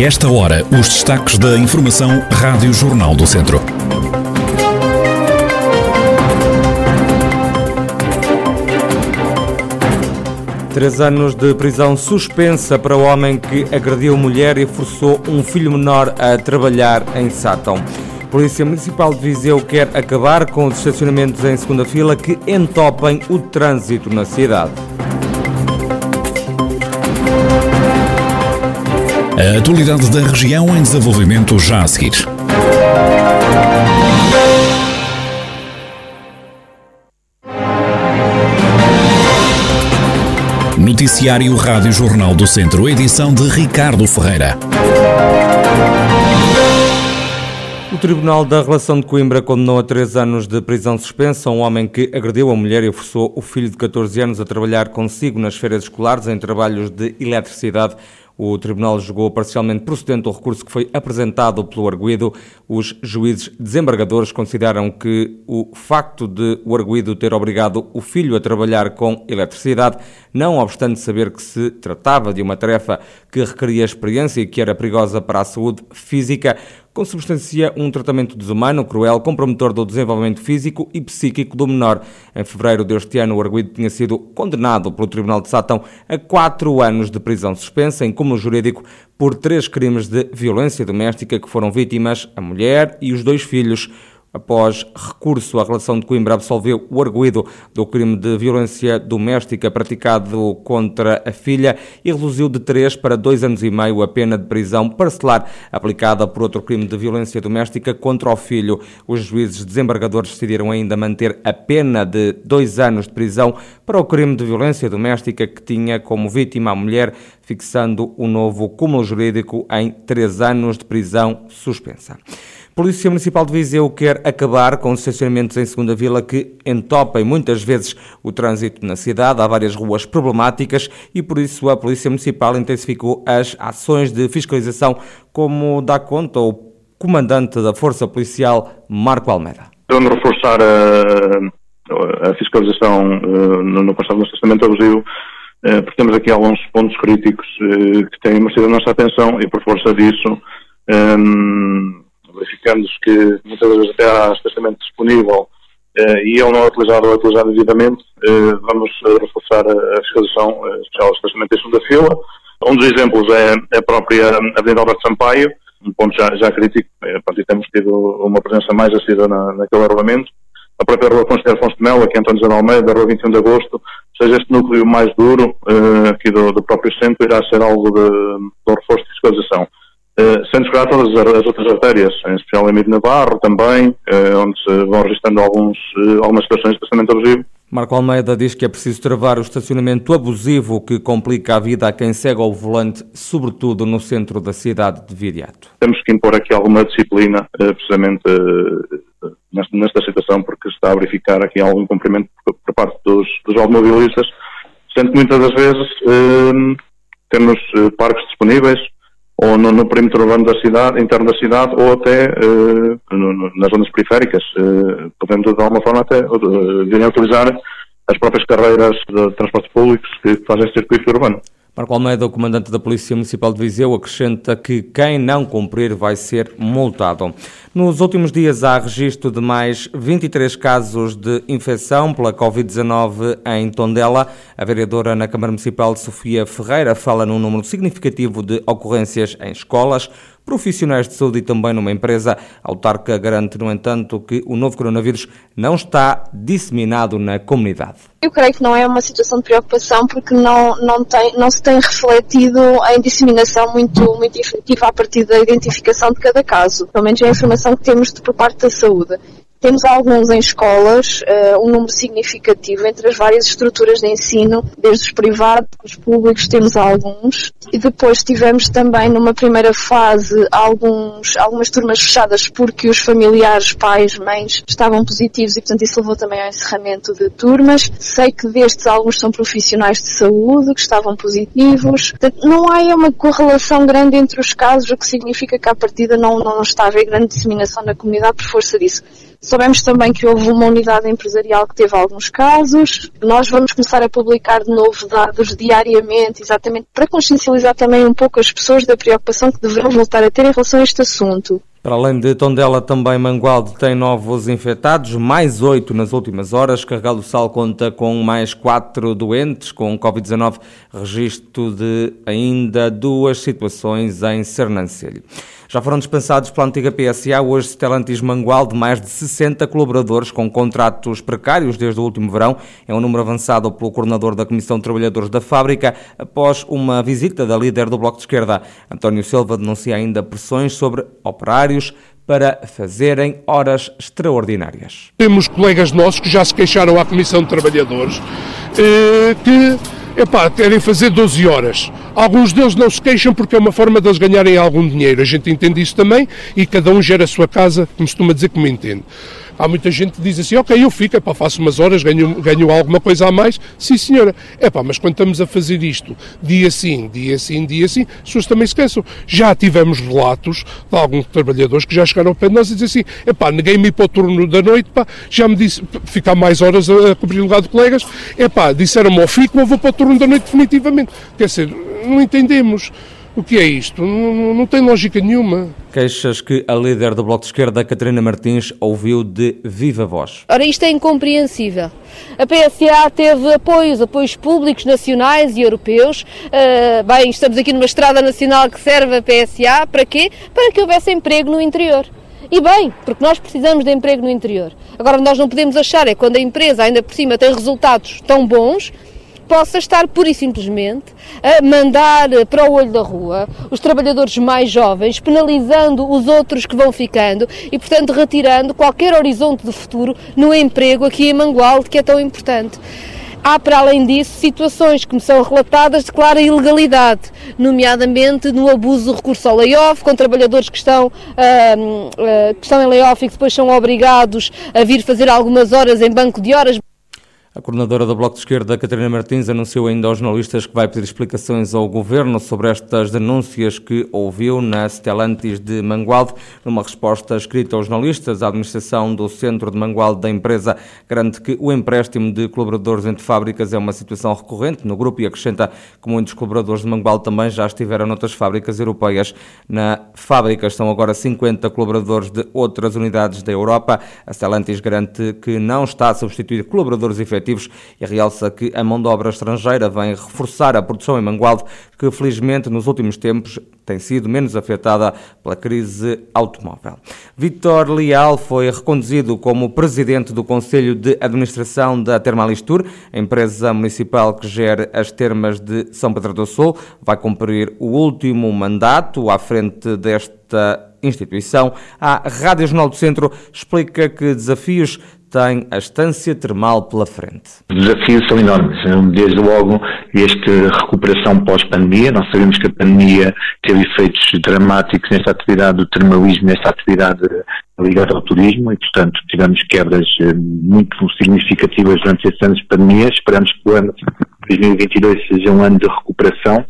Esta hora, os destaques da Informação Rádio Jornal do Centro. Três anos de prisão suspensa para o homem que agrediu mulher e forçou um filho menor a trabalhar em Sátão. Polícia Municipal de Viseu quer acabar com os estacionamentos em segunda fila que entopem o trânsito na cidade. A atualidade da região em desenvolvimento já a seguir. Noticiário Rádio Jornal do Centro, edição de Ricardo Ferreira. O Tribunal da Relação de Coimbra condenou a três anos de prisão suspensa um homem que agrediu a mulher e forçou o filho de 14 anos a trabalhar consigo nas feiras escolares em trabalhos de eletricidade. O Tribunal julgou parcialmente procedente o recurso que foi apresentado pelo arguído. Os juízes desembargadores consideram que o facto de o arguído ter obrigado o filho a trabalhar com eletricidade, não obstante saber que se tratava de uma tarefa que requeria experiência e que era perigosa para a saúde física, consubstancia um tratamento desumano, cruel, comprometor do desenvolvimento físico e psíquico do menor. Em fevereiro deste ano, o arguido tinha sido condenado pelo Tribunal de Sátão a quatro anos de prisão suspensa em cúmulo jurídico por três crimes de violência doméstica que foram vítimas a mulher e os dois filhos. Após recurso, a relação de Coimbra absolveu o arguído do crime de violência doméstica praticado contra a filha e reduziu de três para dois anos e meio a pena de prisão parcelar aplicada por outro crime de violência doméstica contra o filho. Os juízes desembargadores decidiram ainda manter a pena de dois anos de prisão para o crime de violência doméstica que tinha como vítima a mulher, fixando o novo cúmulo jurídico em três anos de prisão suspensa. Polícia Municipal de Viseu quer acabar com os estacionamentos em segunda vila que entopem muitas vezes o trânsito na cidade. Há várias ruas problemáticas e por isso a Polícia Municipal intensificou as ações de fiscalização, como dá conta o comandante da Força Policial, Marco Almeida. Vamos reforçar a, a fiscalização uh, no passado do estacionamento abusivo, uh, porque temos aqui alguns pontos críticos que têm merecido a nossa atenção e por força disso um, verificamos que muitas vezes até há estacionamento disponível eh, e ele não é utilizado ou é utilizado devidamente, eh, vamos reforçar a fiscalização eh, especial do estacionamento em segunda fila. Um dos exemplos é, é a própria Avenida Alberto Sampaio, um ponto já, já crítico, é, e temos tido uma presença mais assídua na, naquele arruamento. A própria Rua Conselheiro Afonso de Melo, aqui António José Almeida, Rua 21 de Agosto, seja, este núcleo mais duro aqui do, do, próprio centro irá ser algo de, de reforço de fiscalização. Uh, sendo que todas as, outras artérias, em especial em Navarro também, uh, onde se vão registrando alguns, uh, algumas situações de estacionamento abusivo. Marco Almeida diz que é preciso travar o estacionamento abusivo que complica a vida a quem segue ao volante, sobretudo no centro da cidade de Viriato. Temos que impor aqui alguma disciplina, precisamente nesta, nesta situação, porque se está a verificar aqui algum cumprimento por, por parte dos, dos automobilistas, sendo que muitas das vezes temos parques disponíveis, ou no, no, perímetro urbano da cidade, interno da cidade, ou até uh, no, nas zonas periféricas. Uh, podemos, de alguma forma, até uh, virem utilizar as próprias carreiras de transportes públicos que fazem esse circuito urbano. Marco Almeida, o comandante da Polícia Municipal de Viseu, acrescenta que quem não cumprir vai ser multado. Nos últimos dias há registro de mais 23 casos de infecção pela Covid-19 em Tondela. A vereadora na Câmara Municipal, Sofia Ferreira, fala num número significativo de ocorrências em escolas, profissionais de saúde e também numa empresa. A autarca garante, no entanto, que o novo coronavírus não está disseminado na comunidade. Eu creio que não é uma situação de preocupação porque não, não, tem, não se tem refletido em disseminação muito, muito efetiva a partir da identificação de cada caso. Pelo menos é a informação que temos de, por parte da saúde. Temos alguns em escolas, uh, um número significativo entre as várias estruturas de ensino, desde os privados, os públicos, temos alguns. E depois tivemos também numa primeira fase alguns, algumas turmas fechadas porque os familiares, pais, mães estavam positivos e portanto isso levou também ao encerramento de turmas. Sei que destes alguns são profissionais de saúde que estavam positivos. Portanto, não há uma correlação grande entre os casos, o que significa que à partida não, não está a haver grande disseminação na comunidade por força disso. Soubemos também que houve uma unidade empresarial que teve alguns casos. Nós vamos começar a publicar de novo dados diariamente, exatamente para consciencializar também um pouco as pessoas da preocupação que deverão voltar a ter em relação a este assunto. Para além de Tondela, também Mangualde tem novos infectados, mais oito nas últimas horas. Carregado do Sal conta com mais quatro doentes com Covid-19, registro de ainda duas situações em Sernancelho. Já foram dispensados pela antiga PSA, hoje Stellantis Mangualde, mais de 60 colaboradores com contratos precários desde o último verão. É um número avançado pelo coordenador da Comissão de Trabalhadores da fábrica, após uma visita da líder do Bloco de Esquerda. António Silva denuncia ainda pressões sobre operários para fazerem horas extraordinárias. Temos colegas nossos que já se queixaram à Comissão de Trabalhadores eh, que epá, querem fazer 12 horas. Alguns deles não se queixam porque é uma forma deles ganharem algum dinheiro. A gente entende isso também e cada um gera a sua casa, como se costuma dizer, como entende. Há muita gente que diz assim, ok, eu fico, epá, faço umas horas, ganho, ganho alguma coisa a mais. Sim, senhora. Epá, mas quando estamos a fazer isto, dia sim, dia sim, dia sim, as pessoas também se cansam. Já tivemos relatos de alguns trabalhadores que já chegaram ao pé de nós e dizem assim, epá, ninguém me para o turno da noite, pá, já me disse, ficar mais horas a, a cobrir o lugar de colegas, epá, disseram-me, ou fico ou vou para o turno da noite definitivamente. Quer dizer, não entendemos. O que é isto? Não, não, tem lógica nenhuma. Queixas que a líder do Bloco de Esquerda, Catarina Martins, ouviu de viva voz. Ora, isto é incompreensível. A PSA teve apoios, apoios públicos, nacionais e europeus. Uh, bem, estamos aqui numa estrada nacional que serve a PSA. Para quê? Para que houvesse emprego no interior. E bem, porque nós precisamos de emprego no interior. Agora, nós não podemos achar é quando a empresa ainda por cima tem resultados tão bons possa estar pura e simplesmente a mandar para o olho da rua os trabalhadores mais jovens, penalizando os outros que vão ficando e, portanto, retirando qualquer horizonte de futuro no emprego aqui em Mangualde, que é tão importante. Há, para além disso, situações que me são relatadas de clara ilegalidade, nomeadamente no abuso do recurso ao layoff, com trabalhadores que estão, uh, uh, que estão em layoff e que depois são obrigados a vir fazer algumas horas em banco de horas. A coordenadora do Bloco de Esquerda, Catarina Martins, anunciou ainda aos jornalistas que vai pedir explicações ao Governo sobre estas denúncias que ouviu na Stellantis de Mangualde. Numa resposta escrita aos jornalistas, a administração do centro de Mangualde da empresa garante que o empréstimo de colaboradores entre fábricas é uma situação recorrente no grupo e acrescenta que muitos colaboradores de Mangualde também já estiveram noutras fábricas europeias. Na fábrica estão agora 50 colaboradores de outras unidades da Europa. A Stellantis garante que não está a substituir colaboradores efetivos efetivos e realça que a mão de obra estrangeira vem reforçar a produção em Mangualde, que felizmente nos últimos tempos tem sido menos afetada pela crise automóvel. Vítor Leal foi reconduzido como presidente do Conselho de Administração da Termalistur, a empresa municipal que gera as termas de São Pedro do Sul. Vai cumprir o último mandato à frente desta instituição. A Rádio Jornal do Centro explica que desafios tem a estância termal pela frente. Os desafios são enormes. Desde logo, esta recuperação pós-pandemia. Nós sabemos que a pandemia teve efeitos dramáticos nesta atividade do termalismo, nesta atividade ligada ao turismo e, portanto, tivemos quebras eh, muito significativas durante estes anos de pandemia. Esperamos que o ano 2022 seja um ano de recuperação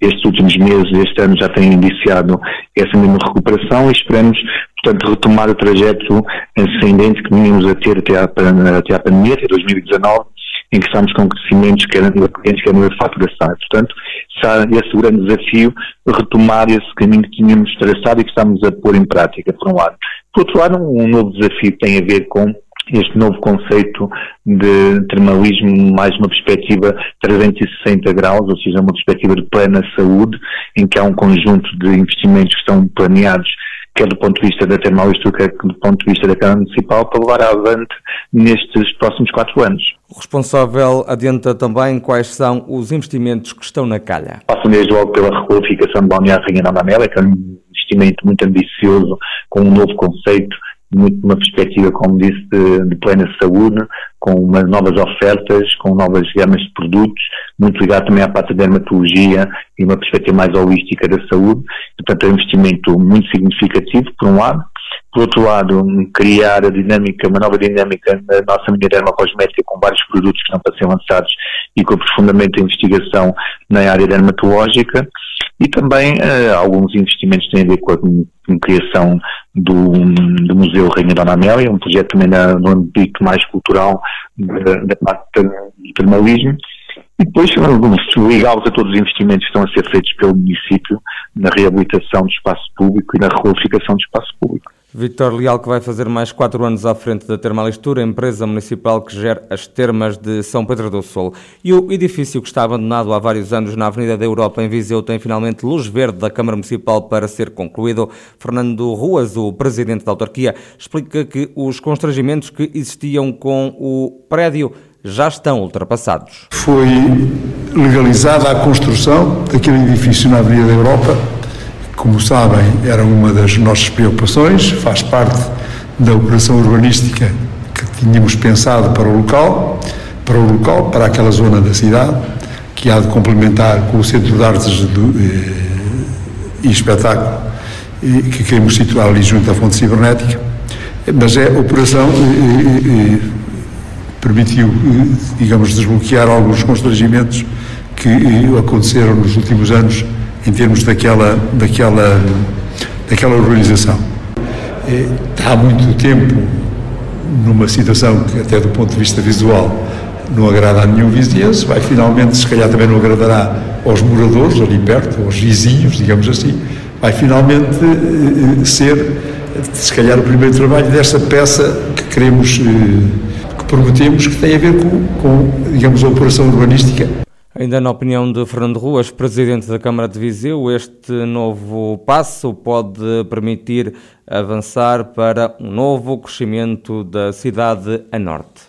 estes últimos meses, este ano já tem iniciado essa mesma recuperação e esperamos, portanto, retomar o trajeto ascendente que vínhamos a ter até à, até à pandemia, até 2019, em que estamos com crescimentos quer no clientes, quer no faturação. Portanto, está esse grande desafio, retomar esse caminho que tínhamos traçado e que estamos a pôr em prática, por um lado. Por outro lado, um novo desafio tem a ver com este novo conceito de termalismo, mais uma perspectiva 360 graus, ou seja, uma perspectiva de plena saúde, em que há um conjunto de investimentos que estão planeados, quer do ponto de vista da termalistura, quer do ponto de vista da Câmara Municipal, para levar avante nestes próximos quatro anos. O responsável adianta também quais são os investimentos que estão na calha. Passam desde logo pela requalificação do Balneário Rainha Nova Amélia, que é um investimento muito ambicioso, com um novo conceito, muito uma perspectiva, como disse, de, de, plena saúde, com umas novas ofertas, com novas gamas de produtos, muito ligado também à parte da dermatologia e uma perspectiva mais holística da saúde. Portanto, é um investimento muito significativo, por um lado. Por outro lado, criar a dinâmica, uma nova dinâmica na nossa linha dermocosmética com vários produtos que estão para ser lançados e com aprofundamento da investigação na área dermatológica e também uh, alguns investimentos têm a ver com a, com criação do, do, Museu Rainha Dona Amélia, um projeto também na, no âmbito mais cultural da parte do termalismo, e depois ligá-los a todos os investimentos que estão a ser feitos pelo município na reabilitação do espaço público e na requalificação do espaço público. Victor Leal, que vai fazer mais quatro anos à frente da Termalistura, empresa municipal que gera as termas de São Pedro do Sul. E o edifício que está abandonado há vários anos na Avenida da Europa, em Viseu, tem finalmente luz verde da Câmara Municipal para ser concluído. Fernando Ruas, o presidente da autarquia, explica que os constrangimentos que existiam com o prédio já estão ultrapassados. Foi legalizada a construção daquele edifício na Avenida da Europa como sabem, era uma das nossas preocupações, faz parte da operação urbanística que tínhamos pensado para o local, para o local, para aquela zona da cidade, que há de complementar com o Centro de Artes do, eh, e Espetáculo, eh, que queremos situar ali junto à fonte cibernética, mas é a operação eh, eh, permitiu, digamos, desbloquear alguns constrangimentos que aconteceram nos últimos anos em termos daquela, daquela, daquela organização. Está há muito tempo numa situação que, até do ponto de vista visual, não agrada a nenhum vizinhança, vai finalmente, se calhar também não agradará aos moradores ali perto, aos vizinhos, digamos assim, vai finalmente eh, ser, se calhar, o primeiro trabalho dessa peça que queremos, eh, que prometemos, que tem a ver com, com digamos, a operação urbanística Ainda na opinião de Fernando Ruas, presidente da Câmara de Viseu, este novo passo pode permitir avançar para um novo crescimento da cidade a norte.